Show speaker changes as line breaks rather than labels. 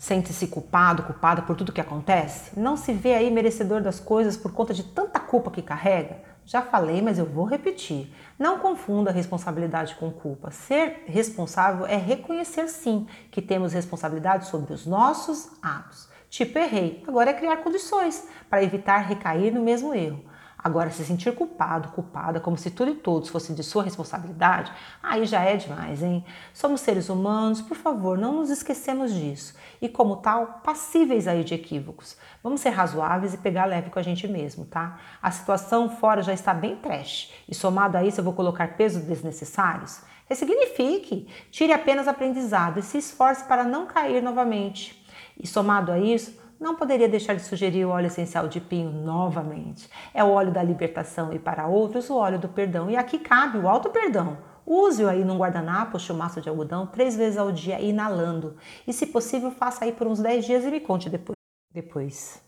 Sente-se culpado, culpada por tudo que acontece? Não se vê aí merecedor das coisas por conta de tanta culpa que carrega? Já falei, mas eu vou repetir. Não confunda responsabilidade com culpa. Ser responsável é reconhecer sim que temos responsabilidade sobre os nossos atos. Tipo, errei. Agora é criar condições para evitar recair no mesmo erro. Agora, se sentir culpado, culpada, como se tudo e todos fossem de sua responsabilidade, aí já é demais, hein? Somos seres humanos, por favor, não nos esquecemos disso. E como tal, passíveis aí de equívocos. Vamos ser razoáveis e pegar leve com a gente mesmo, tá? A situação fora já está bem trash. E somado a isso, eu vou colocar pesos desnecessários? Ressignifique, tire apenas aprendizado e se esforce para não cair novamente. E somado a isso, não poderia deixar de sugerir o óleo essencial de pinho novamente. É o óleo da libertação e para outros o óleo do perdão. E aqui cabe o alto perdão. Use-o aí num guardanapo chumaço de algodão três vezes ao dia inalando. E se possível, faça aí por uns 10 dias e me conte depois. depois.